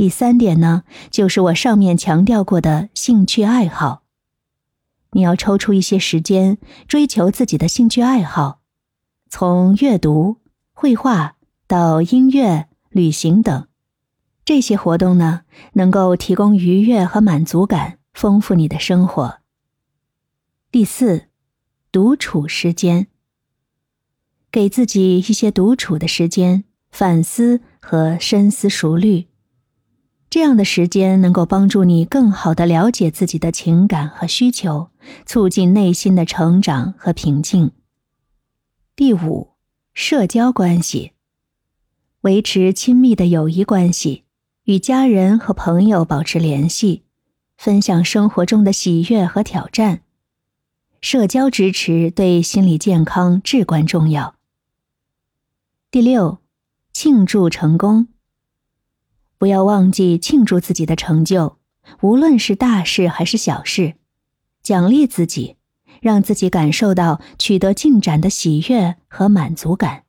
第三点呢，就是我上面强调过的兴趣爱好。你要抽出一些时间追求自己的兴趣爱好，从阅读、绘画到音乐、旅行等，这些活动呢，能够提供愉悦和满足感，丰富你的生活。第四，独处时间，给自己一些独处的时间，反思和深思熟虑。这样的时间能够帮助你更好的了解自己的情感和需求，促进内心的成长和平静。第五，社交关系，维持亲密的友谊关系，与家人和朋友保持联系，分享生活中的喜悦和挑战。社交支持对心理健康至关重要。第六，庆祝成功。不要忘记庆祝自己的成就，无论是大事还是小事，奖励自己，让自己感受到取得进展的喜悦和满足感。